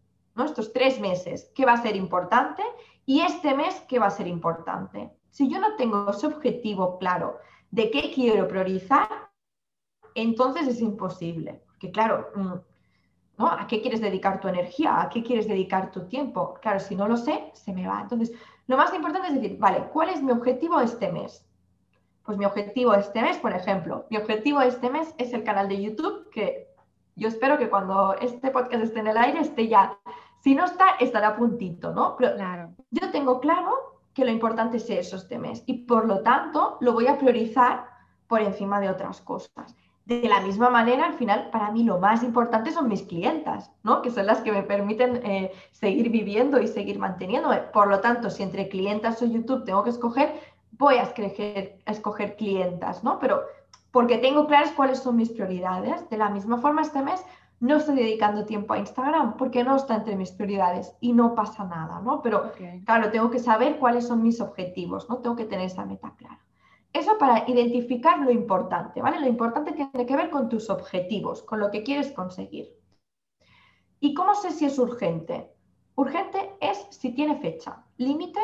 B: estos tres meses, ¿qué va a ser importante? Y este mes, ¿qué va a ser importante? Si yo no tengo ese objetivo claro de qué quiero priorizar, entonces es imposible. Porque claro, mm, ¿no? ¿A qué quieres dedicar tu energía? ¿A qué quieres dedicar tu tiempo? Claro, si no lo sé, se me va. Entonces, lo más importante es decir, vale, ¿cuál es mi objetivo este mes? Pues mi objetivo este mes, por ejemplo, mi objetivo este mes es el canal de YouTube, que yo espero que cuando este podcast esté en el aire esté ya si no está, estará a puntito, ¿no? Pero claro. yo tengo claro que lo importante es eso este mes y por lo tanto lo voy a priorizar por encima de otras cosas. De la misma manera, al final, para mí lo más importante son mis clientas, ¿no? Que son las que me permiten eh, seguir viviendo y seguir manteniéndome. Por lo tanto, si entre clientas o YouTube tengo que escoger, voy a escoger, a escoger clientas, ¿no? Pero porque tengo claras cuáles son mis prioridades. De la misma forma, este mes no estoy dedicando tiempo a Instagram porque no está entre mis prioridades y no pasa nada, ¿no? Pero claro, tengo que saber cuáles son mis objetivos, ¿no? Tengo que tener esa meta clara. Eso para identificar lo importante, ¿vale? Lo importante tiene que ver con tus objetivos, con lo que quieres conseguir. ¿Y cómo sé si es urgente? Urgente es si tiene fecha, límite,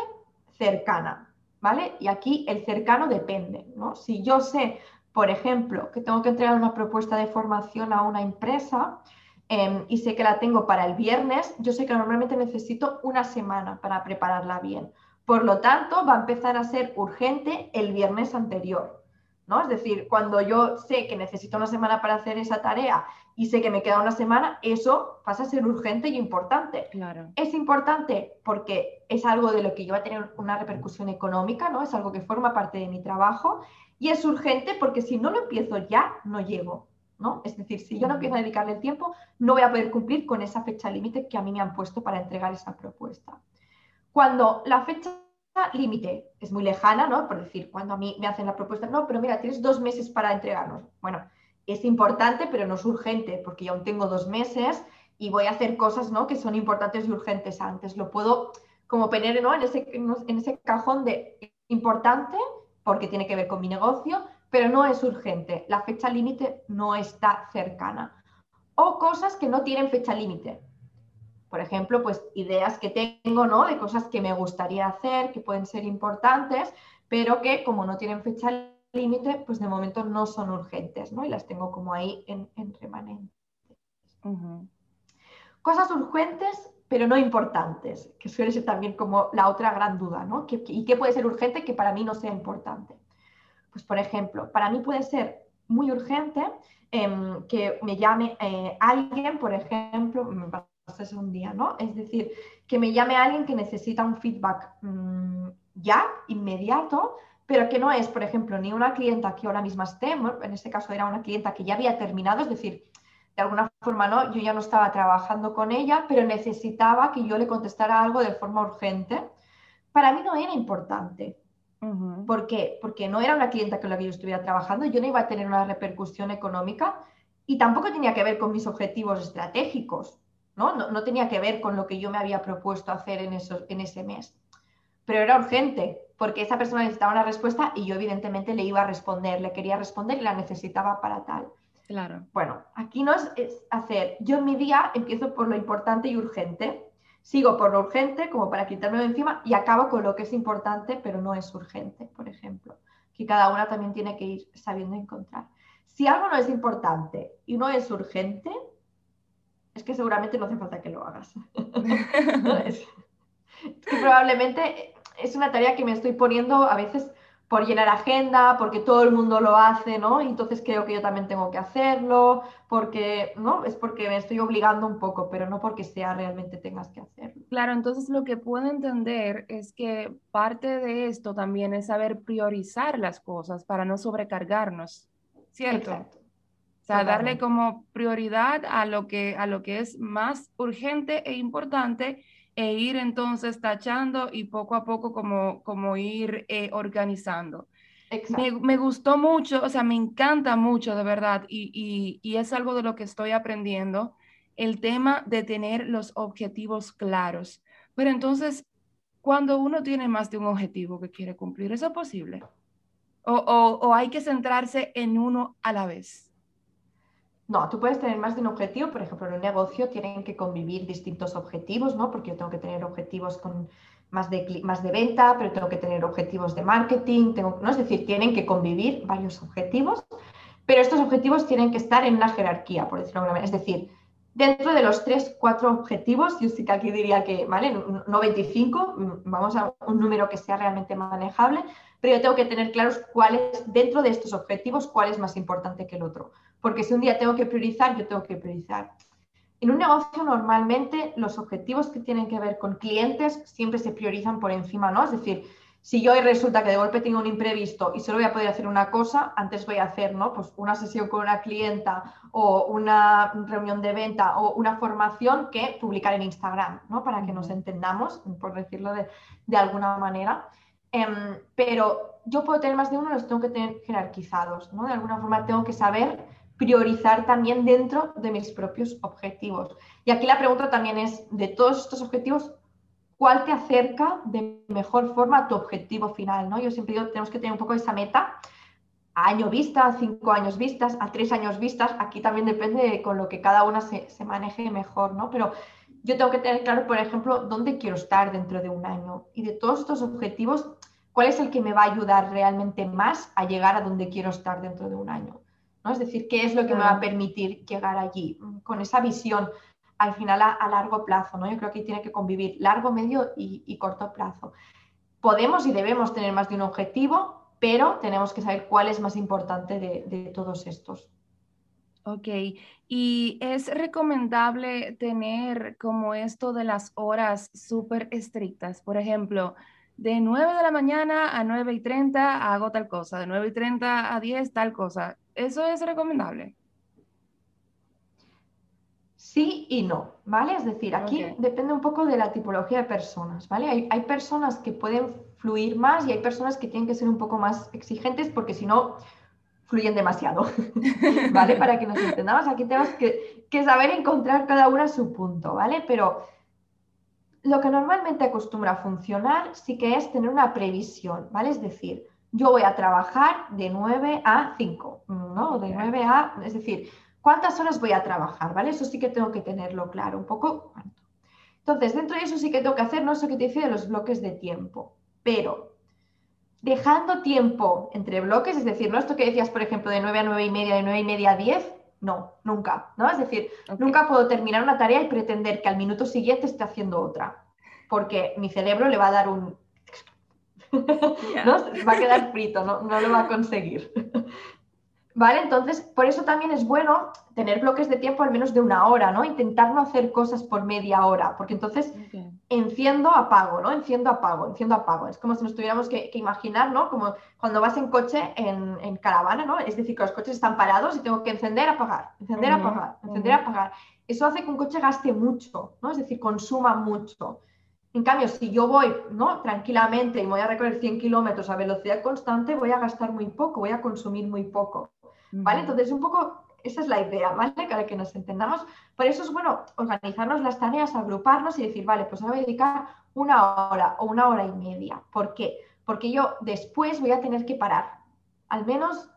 B: cercana, ¿vale? Y aquí el cercano depende, ¿no? Si yo sé por ejemplo, que tengo que entregar una propuesta de formación a una empresa em, y sé que la tengo para el viernes, yo sé que normalmente necesito una semana para prepararla bien. Por lo tanto, va a empezar a ser urgente el viernes anterior. ¿no? Es decir, cuando yo sé que necesito una semana para hacer esa tarea y sé que me queda una semana, eso pasa a ser urgente y importante.
A: Claro.
B: Es importante porque es algo de lo que yo va a tener una repercusión económica, ¿no? Es algo que forma parte de mi trabajo y es urgente porque si no lo empiezo ya, no llego. ¿no? Es decir, si yo no empiezo a dedicarle el tiempo, no voy a poder cumplir con esa fecha límite que a mí me han puesto para entregar esa propuesta. Cuando la fecha límite es muy lejana, ¿no? Por decir, cuando a mí me hacen la propuesta, no, pero mira, tienes dos meses para entregarnos. Bueno, es importante, pero no es urgente, porque yo aún tengo dos meses y voy a hacer cosas, ¿no? Que son importantes y urgentes antes. Lo puedo como poner, en ese cajón de importante, porque tiene que ver con mi negocio, pero no es urgente. La fecha límite no está cercana. O cosas que no tienen fecha límite. Por ejemplo, pues ideas que tengo, ¿no? De cosas que me gustaría hacer, que pueden ser importantes, pero que como no tienen fecha límite, pues de momento no son urgentes, ¿no? Y las tengo como ahí en, remanente. Cosas urgentes, pero no importantes, que suele ser también como la otra gran duda, ¿no? ¿Y qué puede ser urgente que para mí no sea importante? Pues, por ejemplo, para mí puede ser muy urgente em, que me llame eh, alguien, por ejemplo, pasó un día, ¿no? Es decir, que me llame alguien que necesita un feedback mm, ya, inmediato, pero que no es, por ejemplo, ni una clienta que ahora misma esté, en este caso era una clienta que ya había terminado, es decir, de alguna forma no, yo ya no estaba trabajando con ella, pero necesitaba que yo le contestara algo de forma urgente. Para mí no era importante. ¿Por qué? Porque no era una clienta con la que yo estuviera trabajando, yo no iba a tener una repercusión económica y tampoco tenía que ver con mis objetivos estratégicos, ¿no? No, tenía que ver con lo que yo me había propuesto hacer en, en ese mes. Pero era urgente, porque esa persona necesitaba una respuesta y yo evidentemente le iba a responder, le quería responder y la necesitaba para tal.
A: Claro.
B: Bueno, aquí no es, hacer, yo en mi día empiezo por lo importante y urgente, sigo por lo urgente como para quitármelo encima y acabo con lo que es importante pero no es urgente, por ejemplo, que cada una también tiene que ir sabiendo encontrar. Si algo no es importante y no es urgente, es que seguramente no hace falta que lo hagas. es, que probablemente es una tarea que me estoy poniendo a veces por llenar agenda, porque todo el mundo lo hace, ¿no? Y entonces creo que yo también tengo que hacerlo, porque, ¿no? Es porque me estoy obligando un poco, pero no porque sea realmente tengas que hacerlo.
A: Claro, entonces lo que puedo entender es que parte de esto también es saber priorizar las cosas para no sobrecargarnos, ¿cierto? Exacto. O sea, darle como prioridad a lo que, a lo que es más urgente e importante e ir entonces tachando y poco a poco como, como ir eh, organizando. Me, me, gustó mucho, o sea, me encanta mucho de verdad y, y, es algo de lo que estoy aprendiendo, el tema de tener los objetivos claros. Pero entonces, cuando uno tiene más de un objetivo que quiere cumplir, ¿eso es posible? o, o hay que centrarse en uno a la vez?
B: No, tú puedes tener más de un objetivo, por ejemplo, en un negocio tienen que convivir distintos objetivos, ¿no? Porque yo tengo que tener objetivos con más de, más de venta, pero tengo que tener objetivos de marketing, ¿no? Es decir, tienen que convivir varios objetivos, pero estos objetivos tienen que estar en una jerarquía, por decirlo de alguna manera. Es decir, dentro de los tres, cuatro objetivos, yo sí que aquí diría que, ¿vale? No 25, mm, vamos a un número que sea realmente manejable, pero yo tengo que tener claros cuáles, dentro de estos objetivos, cuál es más importante que el otro porque si un día tengo que priorizar, yo tengo que priorizar. En un negocio normalmente los objetivos que tienen que ver con clientes siempre se priorizan por encima, ¿no? Es decir, si yo hoy resulta que de golpe tengo un imprevisto y solo voy a poder hacer una cosa, antes voy a hacer, ¿no? Pues una sesión con una clienta o una reunión de venta o una formación que publicar en Instagram, ¿no? Para que nos entendamos, por decirlo de, de alguna manera. Em, pero yo puedo tener más de uno, los tengo que tener jerarquizados, ¿no? De alguna forma tengo que saber priorizar también dentro de mis propios objetivos. Y aquí la pregunta también es, de todos estos objetivos, ¿cuál te acerca de mejor forma a tu objetivo final? ¿no? Yo siempre digo, tenemos que tener un poco esa meta a año vista, a cinco años vistas, a tres años vistas. Aquí también depende con lo que cada una se, se maneje mejor, ¿no? Pero yo tengo que tener claro, por ejemplo, dónde quiero estar dentro de un año. Y de todos estos objetivos, ¿cuál es el que me va a ayudar realmente más a llegar a donde quiero estar dentro de un año? Es decir, ¿qué es lo que me va a permitir llegar allí? Con esa visión al final a, largo plazo, ¿no? Yo creo que tiene que convivir largo, medio y, corto plazo. Podemos y debemos tener más de un objetivo, pero tenemos que saber cuál es más importante de, de todos estos.
A: Ok, y es recomendable tener como esto de las horas súper estrictas. Por ejemplo, de 9 de la mañana a 9 y 30 hago tal cosa, de 9 y 30 a 10 tal cosa. ¿Eso es recomendable?
B: Sí y no, ¿vale? Es decir, aquí depende un poco de la tipología de personas, ¿vale? Hay, hay, personas que pueden fluir más y hay personas que tienen que ser un poco más exigentes porque si no, fluyen demasiado, ¿vale? Para que nos entendamos, aquí tenemos que, que saber encontrar cada una su punto, ¿vale? Pero lo que normalmente acostumbra a funcionar sí que es tener una previsión, ¿vale? Es decir, yo voy a trabajar de 9 a 5, ¿no? De 9 a, es decir, ¿cuántas horas voy a trabajar? ¿Vale? Eso sí que tengo que tenerlo claro, un poco Entonces, dentro de eso sí que tengo que hacer, no sé qué te dice de los bloques de tiempo, pero dejando tiempo entre bloques, es decir, no esto que decías, por ejemplo, de 9 a 9 y media, de 9 y media a 10, No, nunca, ¿no? Es decir, nunca puedo terminar una tarea y pretender que al minuto siguiente esté haciendo otra, porque mi cerebro le va a dar un... ¿no? Va a quedar frito, no, no lo va a conseguir. ¿Vale? Entonces, por eso también es bueno tener bloques de tiempo al menos de una hora, ¿no? Intentar no hacer cosas por media hora, porque entonces enciendo, apago, ¿no? Enciendo, apago, enciendo, apago. Es como si nos tuviéramos que, imaginar, ¿no? Como cuando vas en coche en, caravana, ¿no? Es decir, que los coches están parados y tengo que encender, apagar, encender, apagar, encender, apagar. Eso hace que un coche gaste mucho, ¿no? Es decir, consuma mucho. En cambio, si yo voy ¿no? tranquilamente y voy a recorrer 100 kilómetros a velocidad constante, voy a gastar muy poco, voy a consumir muy poco. ¿Vale? Entonces, un poco esa es la idea, ¿vale? Para que nos entendamos. Por eso es bueno organizarnos las tareas, agruparnos y decir, vale, pues ahora voy a dedicar una hora o una hora y media. ¿Por qué? Porque yo después voy a tener que parar. Al menos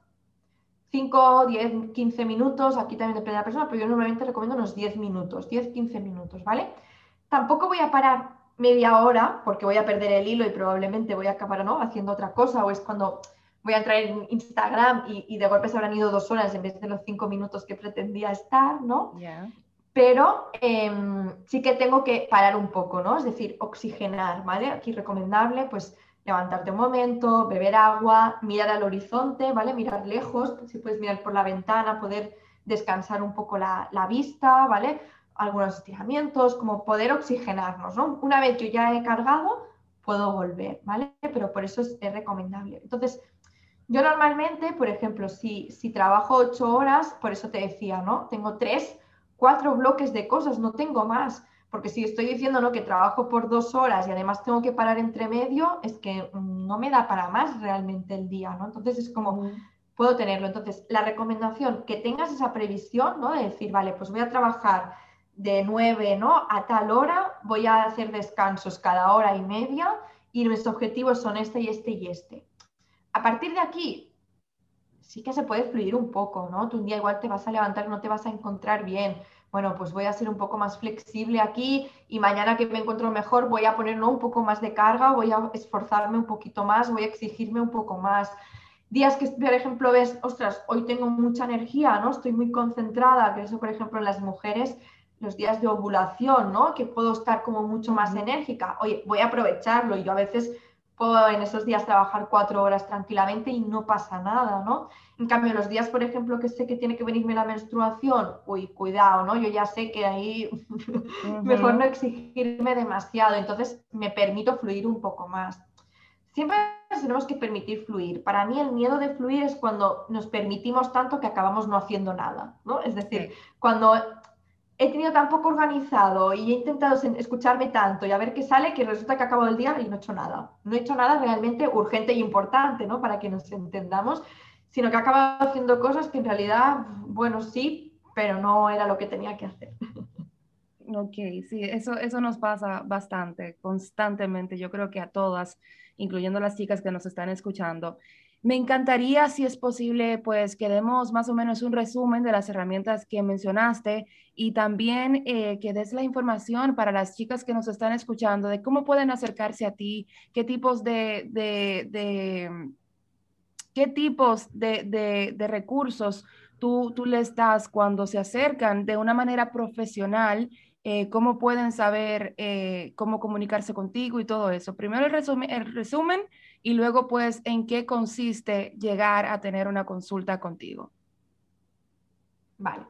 B: 5, 10, 15 minutos. Aquí también depende de la persona, pero yo normalmente recomiendo unos 10 minutos, 10, 15 minutos, ¿vale? Tampoco voy a parar media hora porque voy a perder el hilo y probablemente voy a acabar ¿no? haciendo otra cosa o es cuando voy a entrar en Instagram y, de golpe se habrán ido dos horas en vez de los cinco minutos que pretendía estar, ¿no? Pero em, sí que tengo que parar un poco, ¿no? Es decir, oxigenar, ¿vale? Aquí recomendable, pues levantarte un momento, beber agua, mirar al horizonte, ¿vale? Mirar lejos, si puedes mirar por la ventana, poder descansar un poco la, la vista, ¿vale? Algunos estiramientos, como poder oxigenarnos, ¿no? Una vez yo ya he cargado, puedo volver, ¿vale? Pero por eso es, es recomendable. Entonces, yo normalmente, por ejemplo, si, si trabajo ocho horas, por eso te decía, ¿no? Tengo tres, cuatro bloques de cosas, no tengo más. Porque si estoy diciendo ¿no? que trabajo por dos horas y además tengo que parar entre medio, es que no me da para más realmente el día, ¿no? Entonces es como, puedo tenerlo. Entonces, la recomendación, que tengas esa previsión, ¿no? De decir, vale, pues voy a trabajar de nueve, ¿no? A tal hora, voy a hacer descansos cada hora y media y mis objetivos son este y este y este partir de aquí, sí que se puede fluir un poco, ¿no? Tú un día igual te vas a levantar, no te vas a encontrar bien. Bueno, pues voy a ser un poco más flexible aquí y mañana que me encuentro mejor voy a poner un poco más de carga, voy a esforzarme un poquito más, voy a exigirme un poco más. Días que, por ejemplo, ves, ostras, hoy tengo mucha energía, ¿no? Estoy muy concentrada, que eso, por ejemplo, en las mujeres, los días de ovulación, ¿no? Que puedo estar como mucho más enérgica. Oye, voy a aprovecharlo. Y yo a veces puedo en esos días trabajar cuatro horas tranquilamente y no pasa nada, ¿no? En cambio, los días, por ejemplo, que sé que tiene que venirme la menstruación, uy, cuidado, ¿no? Yo ya sé que ahí mejor no exigirme demasiado, entonces me permito fluir un poco más. Siempre tenemos que permitir fluir. Para mí el miedo de fluir es cuando nos permitimos tanto que acabamos no haciendo nada, ¿no? Es decir, cuando he tenido tan poco organizado y he intentado escucharme tanto y a ver qué sale que resulta que acabo el día y no he hecho nada. No he hecho nada realmente urgente e importante, ¿no? Para que nos entendamos, sino que he acabado haciendo cosas que en realidad, bueno, sí, pero no era lo que tenía que hacer.
A: Ok, sí, eso, eso nos pasa bastante, constantemente. Yo creo que a todas, incluyendo las chicas que nos están escuchando. Me encantaría, si es posible, pues que demos más o menos un resumen de las herramientas que mencionaste y también eh, que des la información para las chicas que nos están escuchando de cómo pueden acercarse a ti, qué tipos de, qué tipos de, recursos tú, tú les das cuando se acercan de una manera profesional eh, cómo pueden saber eh, cómo comunicarse contigo y todo eso. Primero el resumen, y luego pues en qué consiste llegar a tener una consulta contigo.
B: Vale.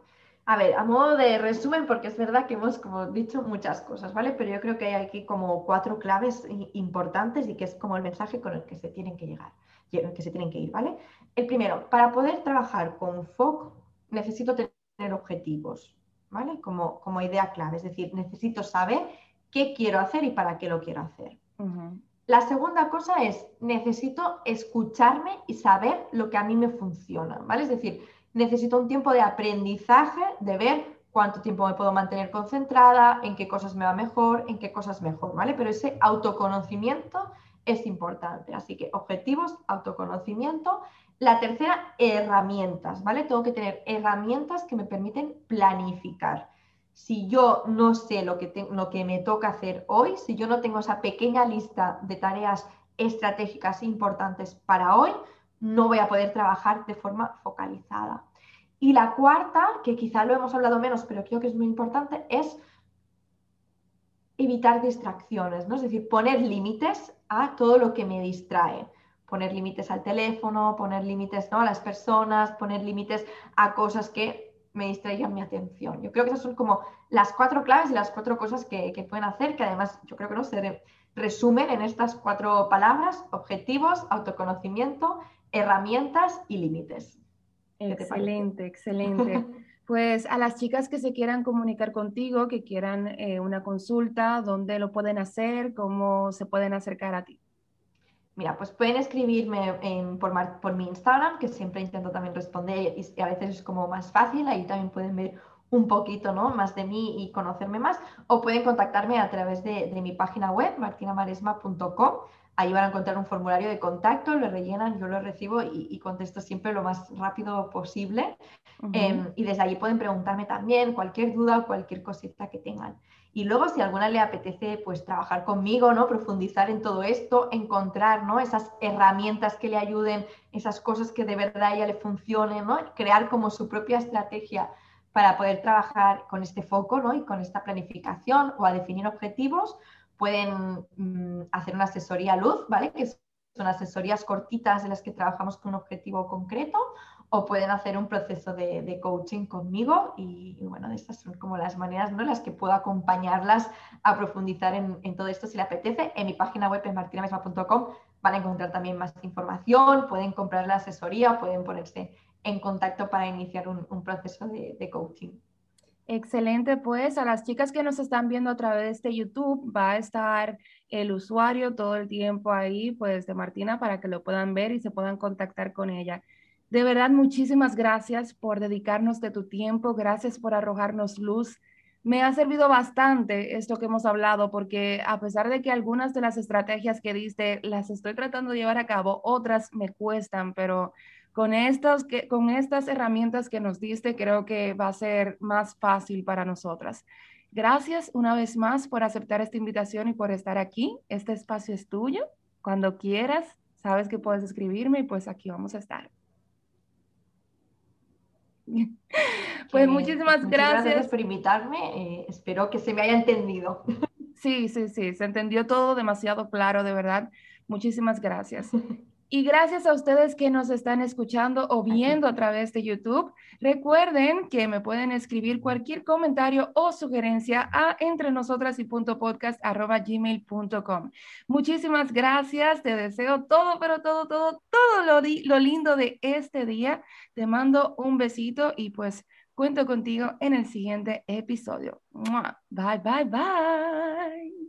B: A ver, a modo de resumen, porque es verdad que hemos como dicho muchas cosas, ¿vale? Pero yo creo que hay aquí como cuatro claves importantes y que es como el mensaje con el que se tienen que llegar, que se tienen que ir, ¿vale? El primero, para poder trabajar con FOC necesito tener objetivos, ¿vale? Como, como idea clave, es decir, necesito saber qué quiero hacer y para qué lo quiero hacer. La segunda cosa es, necesito escucharme y saber lo que a mí me funciona, ¿vale? Es decir, necesito un tiempo de aprendizaje, de ver cuánto tiempo me puedo mantener concentrada, en qué cosas me va mejor, en qué cosas mejor, ¿vale? Pero ese autoconocimiento es importante. Así que objetivos, autoconocimiento la tercera, herramientas, ¿vale? Tengo que tener herramientas que me permiten planificar. Si yo no sé lo que, lo que me toca hacer hoy, si yo no tengo esa pequeña lista de tareas estratégicas importantes para hoy, no voy a poder trabajar de forma focalizada. Y la cuarta, que quizá lo hemos hablado menos, pero creo que es muy importante, es evitar distracciones, ¿no? Es decir, poner límites a todo lo que me distrae. Poner límites al teléfono, poner límites ¿no? a las personas, poner límites a cosas que me distraigan mi atención. Yo creo que esas son como las cuatro claves y las cuatro cosas que, pueden hacer, que además yo creo que no se resumen en estas cuatro palabras, objetivos, autoconocimiento, herramientas y límites.
A: Excelente, excelente. Pues a las chicas que se quieran comunicar contigo, que quieran eh, una consulta, ¿dónde lo pueden hacer? ¿Cómo se pueden acercar a ti?
B: Mira, pues pueden escribirme por, por, mi Instagram, que siempre intento también responder y a veces es como más fácil, ahí también pueden ver un poquito ¿no? más de mí y conocerme más, o pueden contactarme a través de, de mi página web, martinamaresma.com. Ahí van a encontrar un formulario de contacto, lo rellenan, yo lo recibo y, contesto siempre lo más rápido posible. Em, y desde allí pueden preguntarme también cualquier duda o cualquier cosita que tengan. Y luego, si alguna le apetece pues, trabajar conmigo, ¿no? profundizar en todo esto, encontrar ¿no? esas herramientas que le ayuden, esas cosas que de verdad a ella le funcionen, ¿no? crear como su propia estrategia para poder trabajar con este foco ¿no? y con esta planificación o a definir objetivos, pueden mm, hacer una asesoría luz, ¿vale? Que son asesorías cortitas en las que trabajamos con un objetivo concreto, o pueden hacer un proceso de, coaching conmigo y, bueno, estas son como las maneras ¿no? las que puedo acompañarlas a profundizar en, todo esto si les apetece. En mi página web en martinamesma.com van a encontrar también más información, pueden comprar la asesoría pueden ponerse en contacto para iniciar un, proceso de, coaching.
A: Excelente, pues a las chicas que nos están viendo a través de YouTube va a estar el usuario todo el tiempo ahí, pues de Martina, para que lo puedan ver y se puedan contactar con ella. De verdad, muchísimas gracias por dedicarnos de tu tiempo, gracias por arrojarnos luz. Me ha servido bastante esto que hemos hablado, porque a pesar de que algunas de las estrategias que diste las estoy tratando de llevar a cabo, otras me cuestan, pero con estas, con estas herramientas que nos diste, creo que va a ser más fácil para nosotras. Gracias una vez más por aceptar esta invitación y por estar aquí. Este espacio es tuyo. Cuando quieras, sabes que puedes escribirme y pues aquí vamos a estar. Pues muchísimas gracias.
B: gracias. por invitarme. Eh, espero que se me haya entendido.
A: Sí, sí, sí, se entendió todo demasiado claro, de verdad. Muchísimas gracias. Y gracias a ustedes que nos están escuchando o viendo a través de YouTube. Recuerden que me pueden escribir cualquier comentario o sugerencia a entre nosotras y punto podcast gmail.com. Muchísimas gracias. Te deseo todo, pero todo, todo, todo lo, lo lindo de este día. Te mando un besito y pues cuento contigo en el siguiente episodio. Bye, bye, bye.